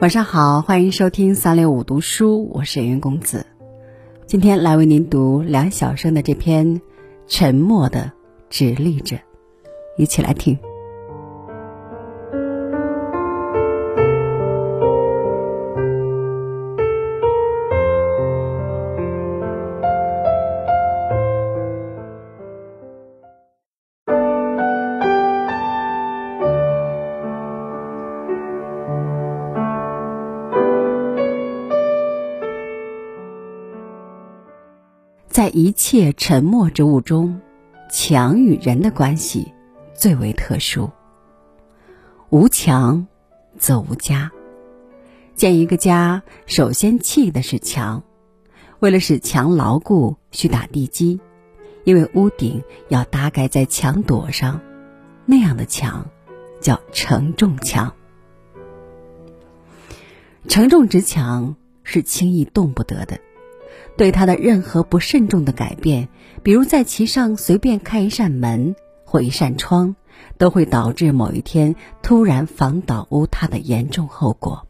晚上好，欢迎收听三六五读书，我是云公子。今天来为您读梁晓声的这篇《沉默的直立着》，一起来听。在一切沉默之物中，墙与人的关系最为特殊。无墙，则无家。建一个家，首先砌的是墙。为了使墙牢固，需打地基，因为屋顶要搭盖在墙垛上，那样的墙叫承重墙。承重之墙是轻易动不得的。对它的任何不慎重的改变，比如在其上随便开一扇门或一扇窗，都会导致某一天突然房倒屋塌的严重后果。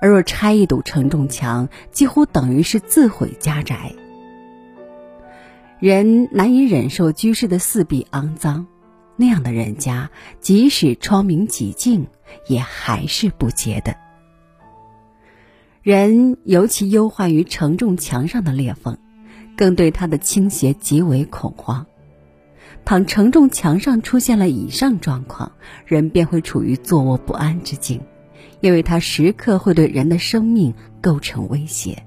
而若拆一堵承重墙，几乎等于是自毁家宅。人难以忍受居室的四壁肮脏，那样的人家，即使窗明几净，也还是不洁的。人尤其忧患于承重墙上的裂缝，更对它的倾斜极为恐慌。倘承重墙上出现了以上状况，人便会处于坐卧不安之境，因为它时刻会对人的生命构成威胁。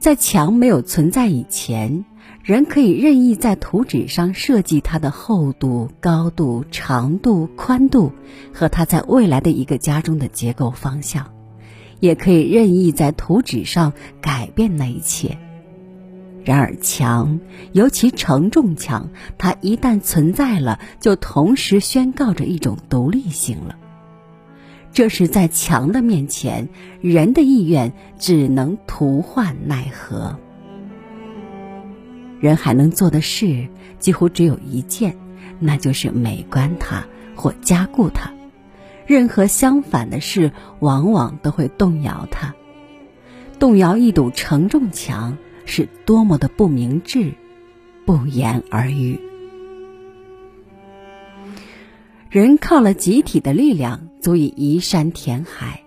在墙没有存在以前，人可以任意在图纸上设计它的厚度、高度、长度、宽度和它在未来的一个家中的结构方向。也可以任意在图纸上改变那一切。然而，墙，尤其承重墙，它一旦存在了，就同时宣告着一种独立性了。这是在墙的面前，人的意愿只能徒唤奈何。人还能做的事，几乎只有一件，那就是美观它或加固它。任何相反的事，往往都会动摇它。动摇一堵承重墙，是多么的不明智，不言而喻。人靠了集体的力量，足以移山填海；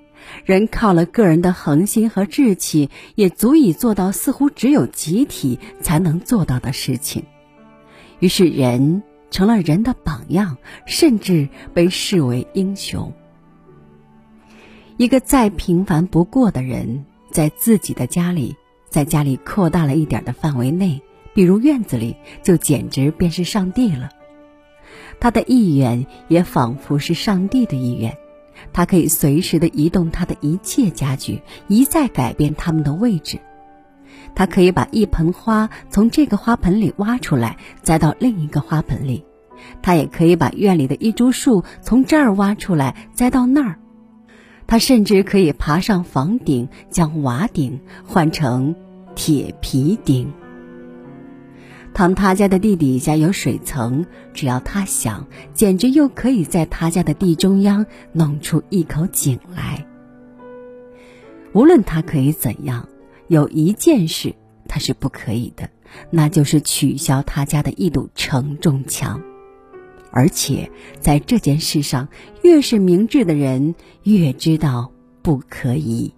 人靠了个人的恒心和志气，也足以做到似乎只有集体才能做到的事情。于是，人。成了人的榜样，甚至被视为英雄。一个再平凡不过的人，在自己的家里，在家里扩大了一点的范围内，比如院子里，就简直便是上帝了。他的意愿也仿佛是上帝的意愿，他可以随时的移动他的一切家具，一再改变他们的位置。他可以把一盆花从这个花盆里挖出来，栽到另一个花盆里；他也可以把院里的一株树从这儿挖出来，栽到那儿；他甚至可以爬上房顶，将瓦顶换成铁皮顶。倘他家的地底下有水层，只要他想，简直又可以在他家的地中央弄出一口井来。无论他可以怎样。有一件事他是不可以的，那就是取消他家的一堵承重墙。而且在这件事上，越是明智的人越知道不可以。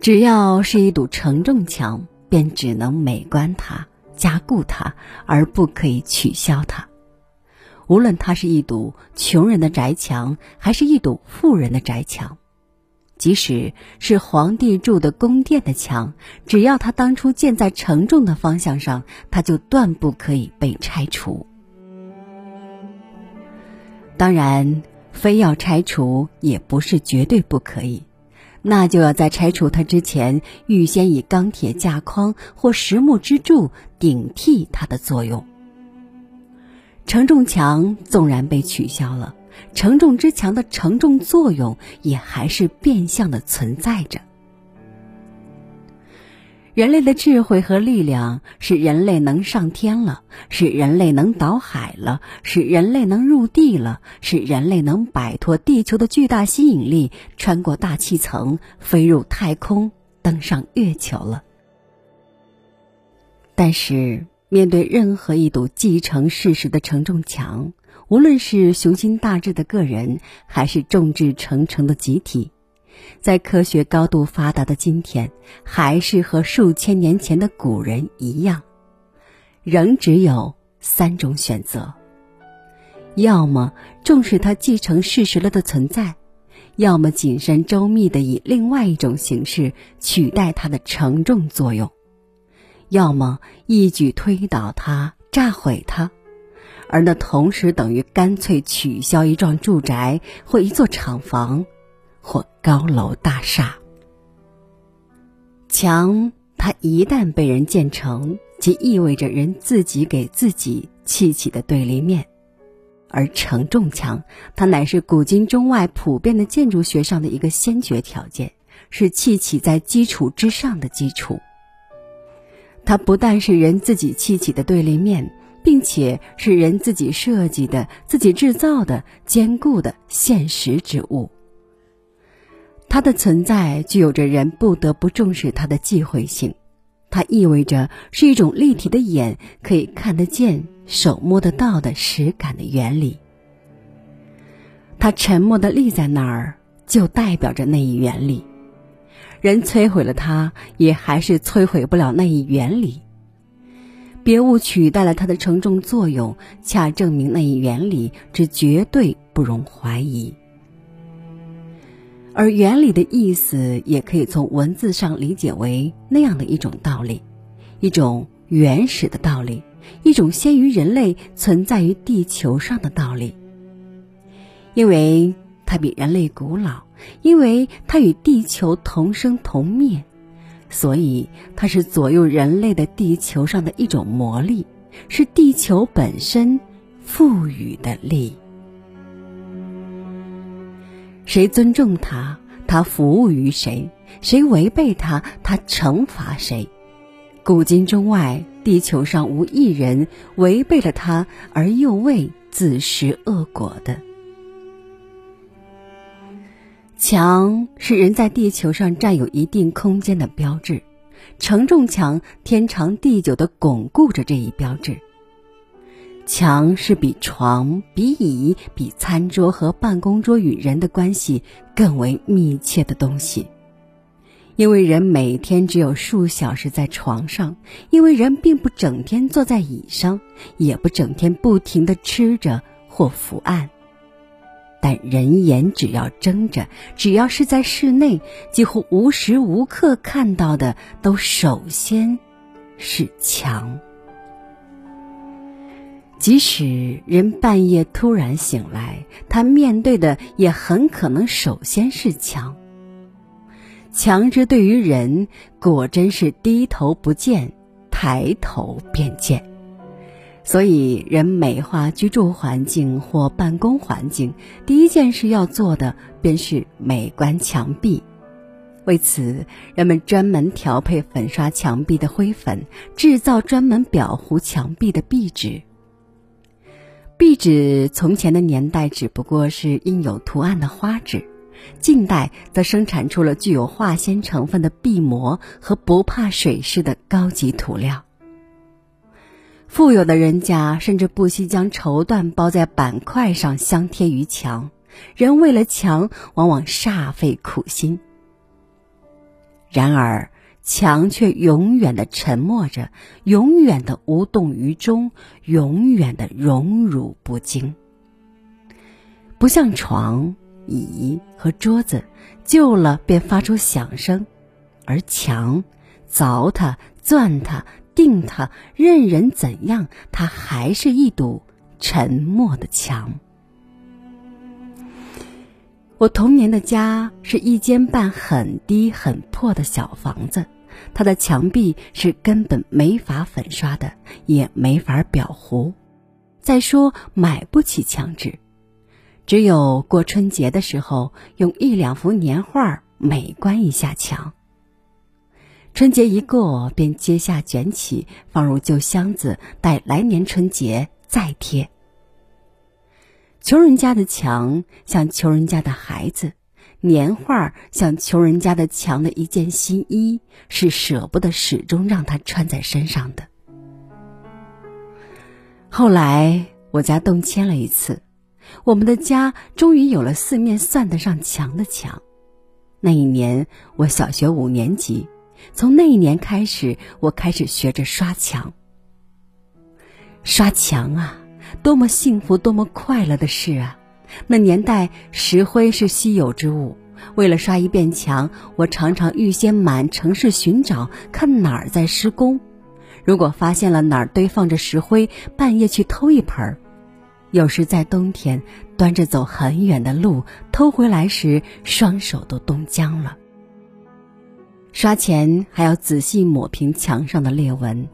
只要是一堵承重墙，便只能美观它、加固它，而不可以取消它。无论它是一堵穷人的宅墙，还是一堵富人的宅墙。即使是皇帝住的宫殿的墙，只要他当初建在承重的方向上，他就断不可以被拆除。当然，非要拆除也不是绝对不可以，那就要在拆除它之前，预先以钢铁架框或实木支柱顶替它的作用。承重墙纵然被取消了。承重之墙的承重作用也还是变相的存在着。人类的智慧和力量使人类能上天了，使人类能倒海了，使人类能入地了，使人类能摆脱地球的巨大吸引力，穿过大气层，飞入太空，登上月球了。但是，面对任何一堵继承事实的承重墙，无论是雄心大志的个人，还是众志成城的集体。在科学高度发达的今天，还是和数千年前的古人一样，仍只有三种选择：要么重视它继承事实了的存在，要么谨慎周密的以另外一种形式取代它的承重作用，要么一举推倒它、炸毁它，而那同时等于干脆取消一幢住宅或一座厂房。或高楼大厦，墙它一旦被人建成，即意味着人自己给自己砌起的对立面；而承重墙，它乃是古今中外普遍的建筑学上的一个先决条件，是砌起在基础之上的基础。它不但是人自己砌起的对立面，并且是人自己设计的、自己制造的坚固的现实之物。它的存在具有着人不得不重视它的忌讳性，它意味着是一种立体的眼可以看得见、手摸得到的实感的原理。它沉默的立在那儿，就代表着那一原理。人摧毁了它，也还是摧毁不了那一原理。别物取代了它的承重作用，恰证明那一原理之绝对不容怀疑。而原理的意思也可以从文字上理解为那样的一种道理，一种原始的道理，一种先于人类存在于地球上的道理。因为它比人类古老，因为它与地球同生同灭，所以它是左右人类的地球上的一种魔力，是地球本身赋予的力。谁尊重他，他服务于谁；谁违背他，他惩罚谁。古今中外，地球上无一人违背了他而又未自食恶果的。墙是人在地球上占有一定空间的标志，承重墙天长地久的巩固着这一标志。墙是比床、比椅、比餐桌和办公桌与人的关系更为密切的东西，因为人每天只有数小时在床上，因为人并不整天坐在椅上，也不整天不停的吃着或伏案。但人眼只要睁着，只要是在室内，几乎无时无刻看到的都首先是墙。即使人半夜突然醒来，他面对的也很可能首先是墙。墙之对于人，果真是低头不见，抬头便见。所以，人美化居住环境或办公环境，第一件事要做的便是美观墙壁。为此，人们专门调配粉刷墙壁的灰粉，制造专门裱糊墙壁的壁纸。壁纸从前的年代只不过是印有图案的花纸，近代则生产出了具有化纤成分的壁膜和不怕水湿的高级涂料。富有的人家甚至不惜将绸缎包在板块上镶贴于墙，人为了墙往往煞费苦心。然而。墙却永远的沉默着，永远的无动于衷，永远的荣辱不惊。不像床、椅和桌子，旧了便发出响声，而墙，凿它、钻它、定他，任人怎样，它还是一堵沉默的墙。我童年的家是一间半很低很破的小房子，它的墙壁是根本没法粉刷的，也没法裱糊。再说买不起墙纸，只有过春节的时候用一两幅年画美观一下墙。春节一过，便揭下卷起，放入旧箱子，待来年春节再贴。穷人家的墙像穷人家的孩子，年画像穷人家的墙的一件新衣，是舍不得始终让他穿在身上的。后来我家动迁了一次，我们的家终于有了四面算得上墙的墙。那一年我小学五年级。从那一年开始，我开始学着刷墙。刷墙啊，多么幸福、多么快乐的事啊！那年代石灰是稀有之物，为了刷一遍墙，我常常预先满城市寻找，看哪儿在施工。如果发现了哪儿堆放着石灰，半夜去偷一盆儿。有时在冬天，端着走很远的路，偷回来时，双手都冻僵了。刷前还要仔细抹平墙上的裂纹。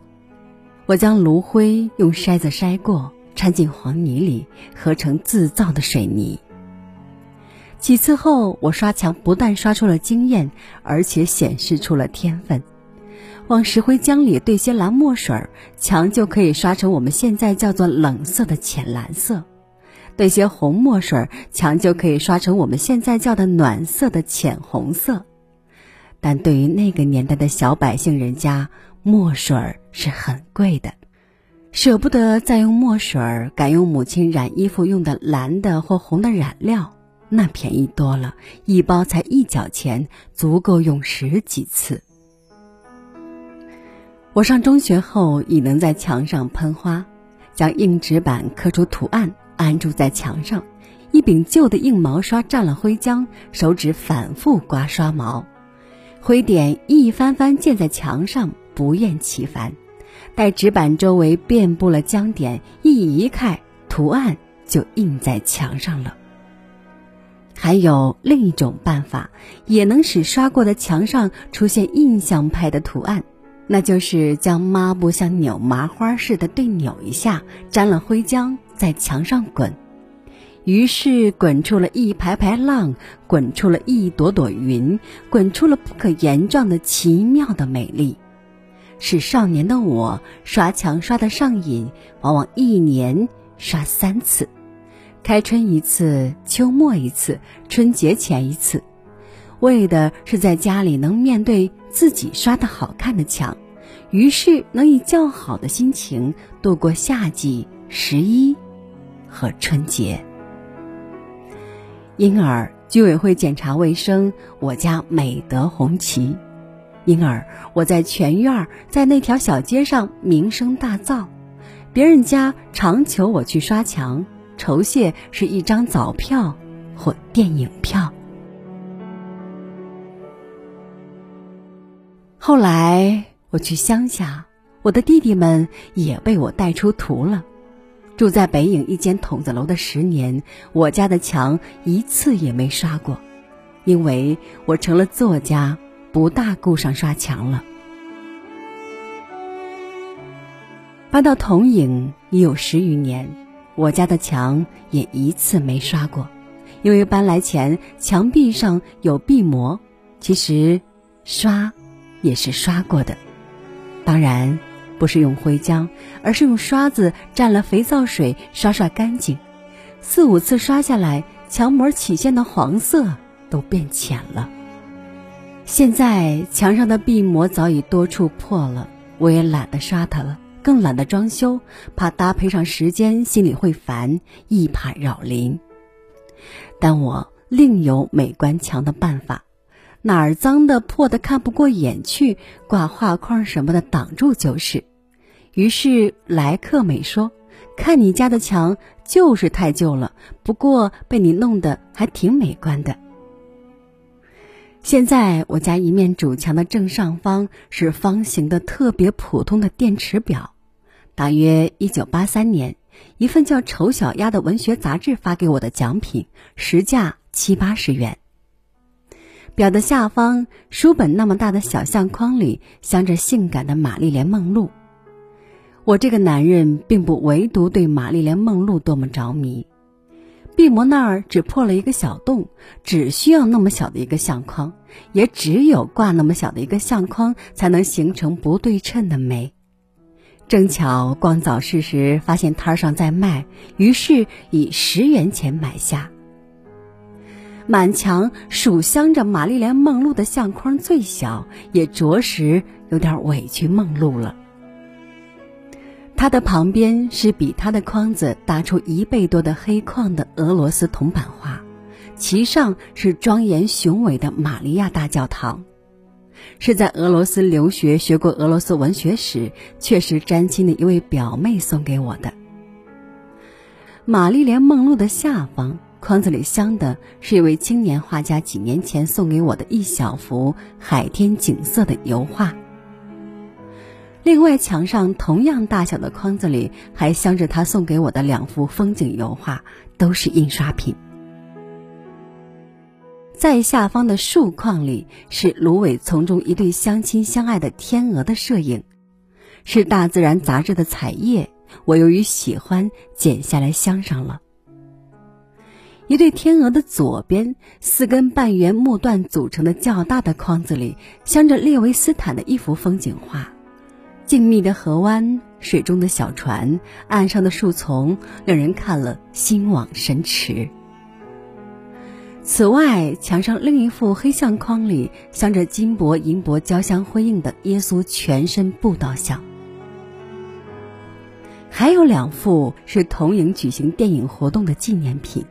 我将炉灰用筛子筛过，掺进黄泥里，合成自造的水泥。几次后，我刷墙不但刷出了经验，而且显示出了天分。往石灰浆里兑些蓝墨水，墙就可以刷成我们现在叫做冷色的浅蓝色；兑些红墨水，墙就可以刷成我们现在叫的暖色的浅红色。但对于那个年代的小百姓人家，墨水是很贵的，舍不得再用墨水，改用母亲染衣服用的蓝的或红的染料，那便宜多了，一包才一角钱，足够用十几次。我上中学后已能在墙上喷花，将硬纸板刻出图案，安住在墙上，一柄旧的硬毛刷沾了灰浆，手指反复刮刷毛。灰点一翻翻溅在墙上，不厌其烦。待纸板周围遍布了浆点，一移开，图案就印在墙上了。还有另一种办法，也能使刷过的墙上出现印象派的图案，那就是将抹布像扭麻花似的对扭一下，沾了灰浆，在墙上滚。于是滚出了一排排浪，滚出了一朵朵云，滚出了不可言状的奇妙的美丽，使少年的我刷墙刷得上瘾，往往一年刷三次，开春一次，秋末一次，春节前一次，为的是在家里能面对自己刷的好看的墙，于是能以较好的心情度过夏季、十一和春节。因而，居委会检查卫生，我家美得红旗；因而，我在全院儿，在那条小街上名声大噪。别人家常求我去刷墙，酬谢是一张早票或电影票。后来我去乡下，我的弟弟们也被我带出图了。住在北影一间筒子楼的十年，我家的墙一次也没刷过，因为我成了作家，不大顾上刷墙了。搬到筒影已有十余年，我家的墙也一次没刷过，因为搬来前墙壁上有壁膜，其实刷也是刷过的，当然。不是用灰浆，而是用刷子蘸了肥皂水刷刷干净。四五次刷下来，墙膜起现的黄色都变浅了。现在墙上的壁膜早已多处破了，我也懒得刷它了，更懒得装修，怕搭配上时间心里会烦，一怕扰邻。但我另有美观墙的办法，哪儿脏的破的看不过眼去，挂画框什么的挡住就是。于是莱克美说：“看你家的墙就是太旧了，不过被你弄得还挺美观的。”现在我家一面主墙的正上方是方形的特别普通的电池表，大约一九八三年，一份叫《丑小鸭》的文学杂志发给我的奖品，实价七八十元。表的下方书本那么大的小相框里镶着性感的玛丽莲梦露。我这个男人并不唯独对玛丽莲梦露多么着迷，壁膜那儿只破了一个小洞，只需要那么小的一个相框，也只有挂那么小的一个相框，才能形成不对称的美。正巧逛早市时发现摊上在卖，于是以十元钱买下。满墙数镶着玛丽莲梦露的相框最小，也着实有点委屈梦露了。它的旁边是比它的框子大出一倍多的黑框的俄罗斯铜版画，其上是庄严雄伟的玛利亚大教堂，是在俄罗斯留学学过俄罗斯文学史，确实沾亲的一位表妹送给我的。玛丽莲梦露的下方。框子里镶的是一位青年画家几年前送给我的一小幅海天景色的油画。另外，墙上同样大小的框子里还镶着他送给我的两幅风景油画，都是印刷品。在下方的竖框里是芦苇丛中一对相亲相爱的天鹅的摄影，是《大自然》杂志的彩页，我由于喜欢剪下来镶上了。一对天鹅的左边，四根半圆木段组成的较大的框子里，镶着列维斯坦的一幅风景画：静谧的河湾，水中的小船，岸上的树丛，令人看了心往神驰。此外，墙上另一幅黑相框里镶着金箔银箔交相辉映的耶稣全身布道像，还有两幅是同影举行电影活动的纪念品。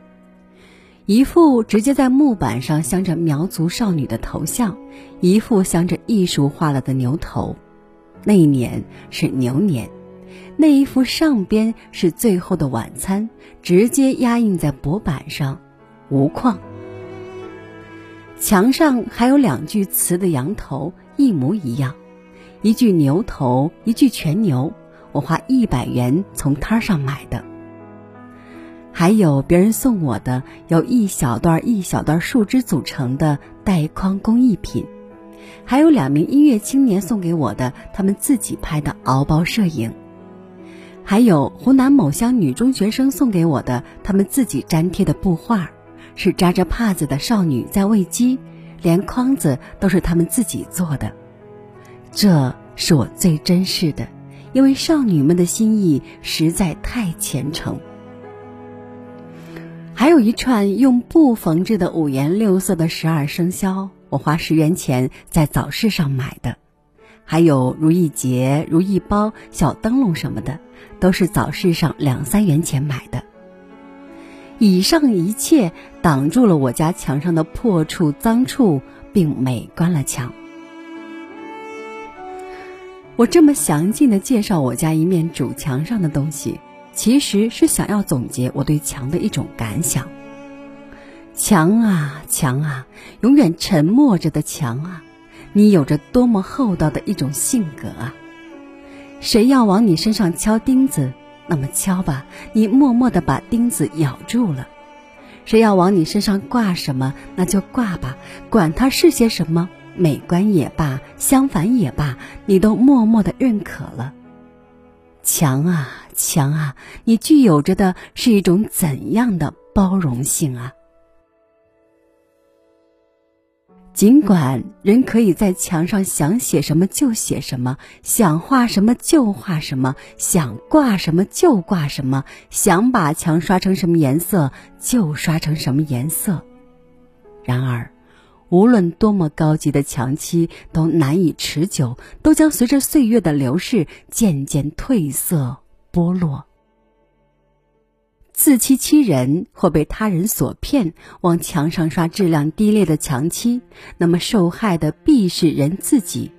一幅直接在木板上镶着苗族少女的头像，一幅镶着艺术化了的牛头。那一年是牛年，那一幅上边是最后的晚餐，直接压印在薄板上，无框。墙上还有两句词的羊头，一模一样，一句牛头，一句全牛，我花一百元从摊上买的。还有别人送我的由一小段一小段树枝组成的带框工艺品，还有两名音乐青年送给我的他们自己拍的敖包摄影，还有湖南某乡女中学生送给我的他们自己粘贴的布画，是扎着帕子的少女在喂鸡，连筐子都是他们自己做的，这是我最珍视的，因为少女们的心意实在太虔诚。还有一串用布缝制的五颜六色的十二生肖，我花十元钱在早市上买的；还有如意结、如意包、小灯笼什么的，都是早市上两三元钱买的。以上一切挡住了我家墙上的破处、脏处，并美观了墙。我这么详尽的介绍我家一面主墙上的东西。其实是想要总结我对墙的一种感想。墙啊墙啊，永远沉默着的墙啊，你有着多么厚道的一种性格啊！谁要往你身上敲钉子，那么敲吧，你默默的把钉子咬住了；谁要往你身上挂什么，那就挂吧，管它是些什么，美观也罢，相反也罢，你都默默的认可了。墙啊墙啊，你具有着的是一种怎样的包容性啊？尽管人可以在墙上想写什么就写什么，想画什么就画什么，想挂什么就挂什么，想把墙刷成什么颜色就刷成什么颜色，然而。无论多么高级的墙漆，都难以持久，都将随着岁月的流逝渐渐褪色剥落。自欺欺人或被他人所骗，往墙上刷质量低劣的墙漆，那么受害的必是人自己。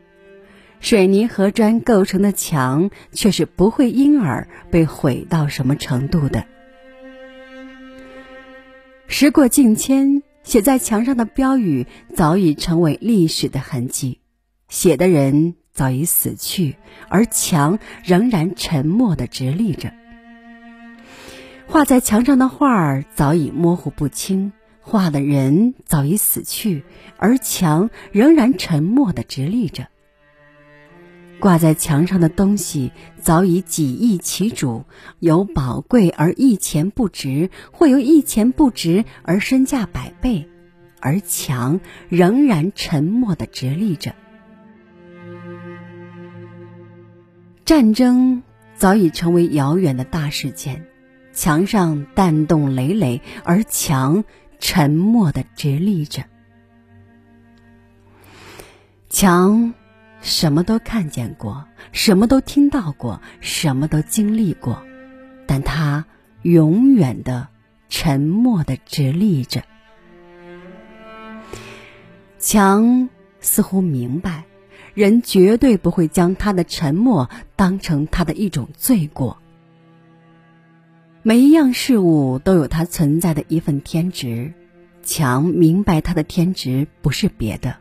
水泥和砖构成的墙，却是不会因而被毁到什么程度的。时过境迁。写在墙上的标语早已成为历史的痕迹，写的人早已死去，而墙仍然沉默的直立着。画在墙上的画儿早已模糊不清，画的人早已死去，而墙仍然沉默的直立着。挂在墙上的东西早已几易其主，有宝贵而一钱不值，或有一钱不值而身价百倍，而墙仍然沉默地直立着。战争早已成为遥远的大事件，墙上弹洞累累，而墙沉默的直立着。墙。什么都看见过，什么都听到过，什么都经历过，但他永远的沉默的直立着。墙似乎明白，人绝对不会将他的沉默当成他的一种罪过。每一样事物都有它存在的一份天职，强明白他的天职不是别的，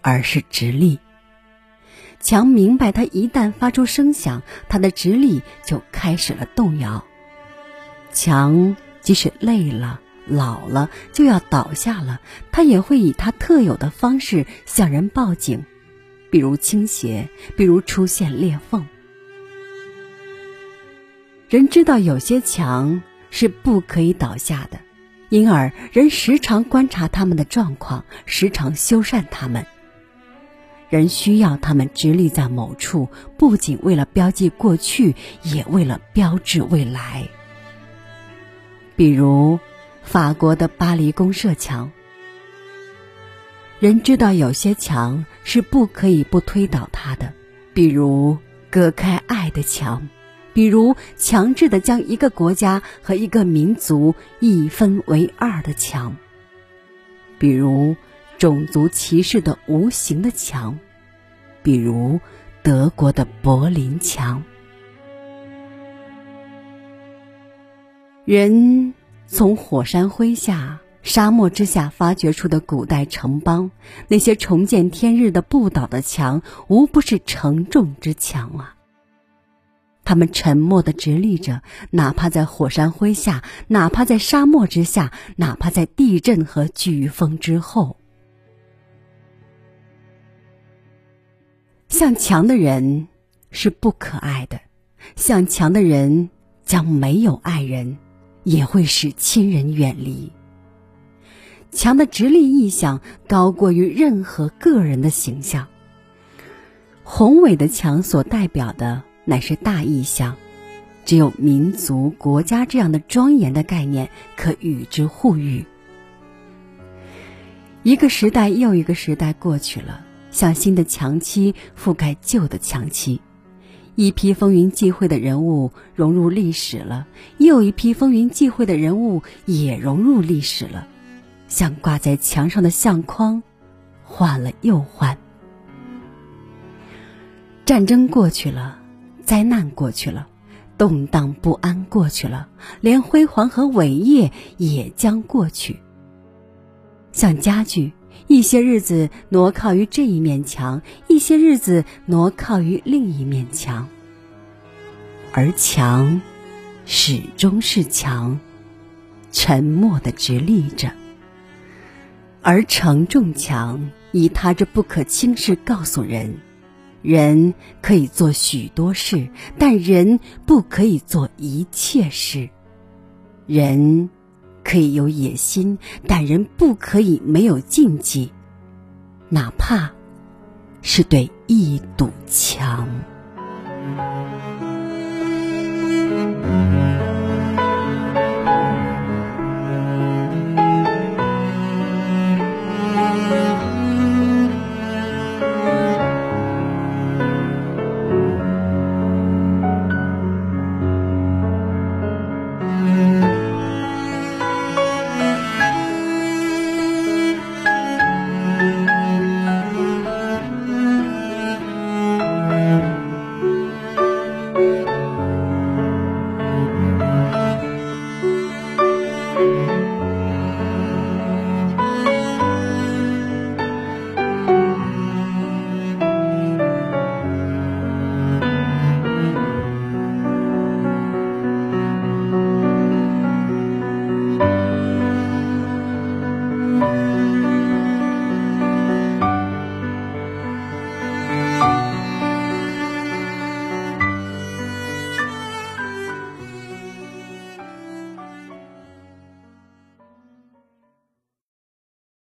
而是直立。强明白，他一旦发出声响，他的直立就开始了动摇。强即使累了、老了，就要倒下了，他也会以他特有的方式向人报警，比如倾斜，比如出现裂缝。人知道有些墙是不可以倒下的，因而人时常观察他们的状况，时常修缮他们。人需要他们直立在某处，不仅为了标记过去，也为了标志未来。比如，法国的巴黎公社墙。人知道有些墙是不可以不推倒它的，比如隔开爱的墙，比如强制的将一个国家和一个民族一分为二的墙，比如。种族歧视的无形的墙，比如德国的柏林墙。人从火山灰下、沙漠之下发掘出的古代城邦，那些重见天日的不倒的墙，无不是承重之墙啊！他们沉默的直立着，哪怕在火山灰下，哪怕在沙漠之下，哪怕在地震和飓风之后。向强的人是不可爱的，向强的人将没有爱人，也会使亲人远离。强的直立意象高过于任何个人的形象。宏伟的强所代表的乃是大意象，只有民族、国家这样的庄严的概念可与之互喻。一个时代又一个时代过去了。像新的墙漆覆盖旧的墙漆，一批风云际会的人物融入历史了，又一批风云际会的人物也融入历史了，像挂在墙上的相框，换了又换。战争过去了，灾难过去了，动荡不安过去了，连辉煌和伟业也将过去。像家具。一些日子挪靠于这一面墙，一些日子挪靠于另一面墙，而墙始终是墙，沉默的直立着。而承重墙以他这不可轻视告诉人：人可以做许多事，但人不可以做一切事。人。可以有野心，但人不可以没有禁忌，哪怕是对一堵墙。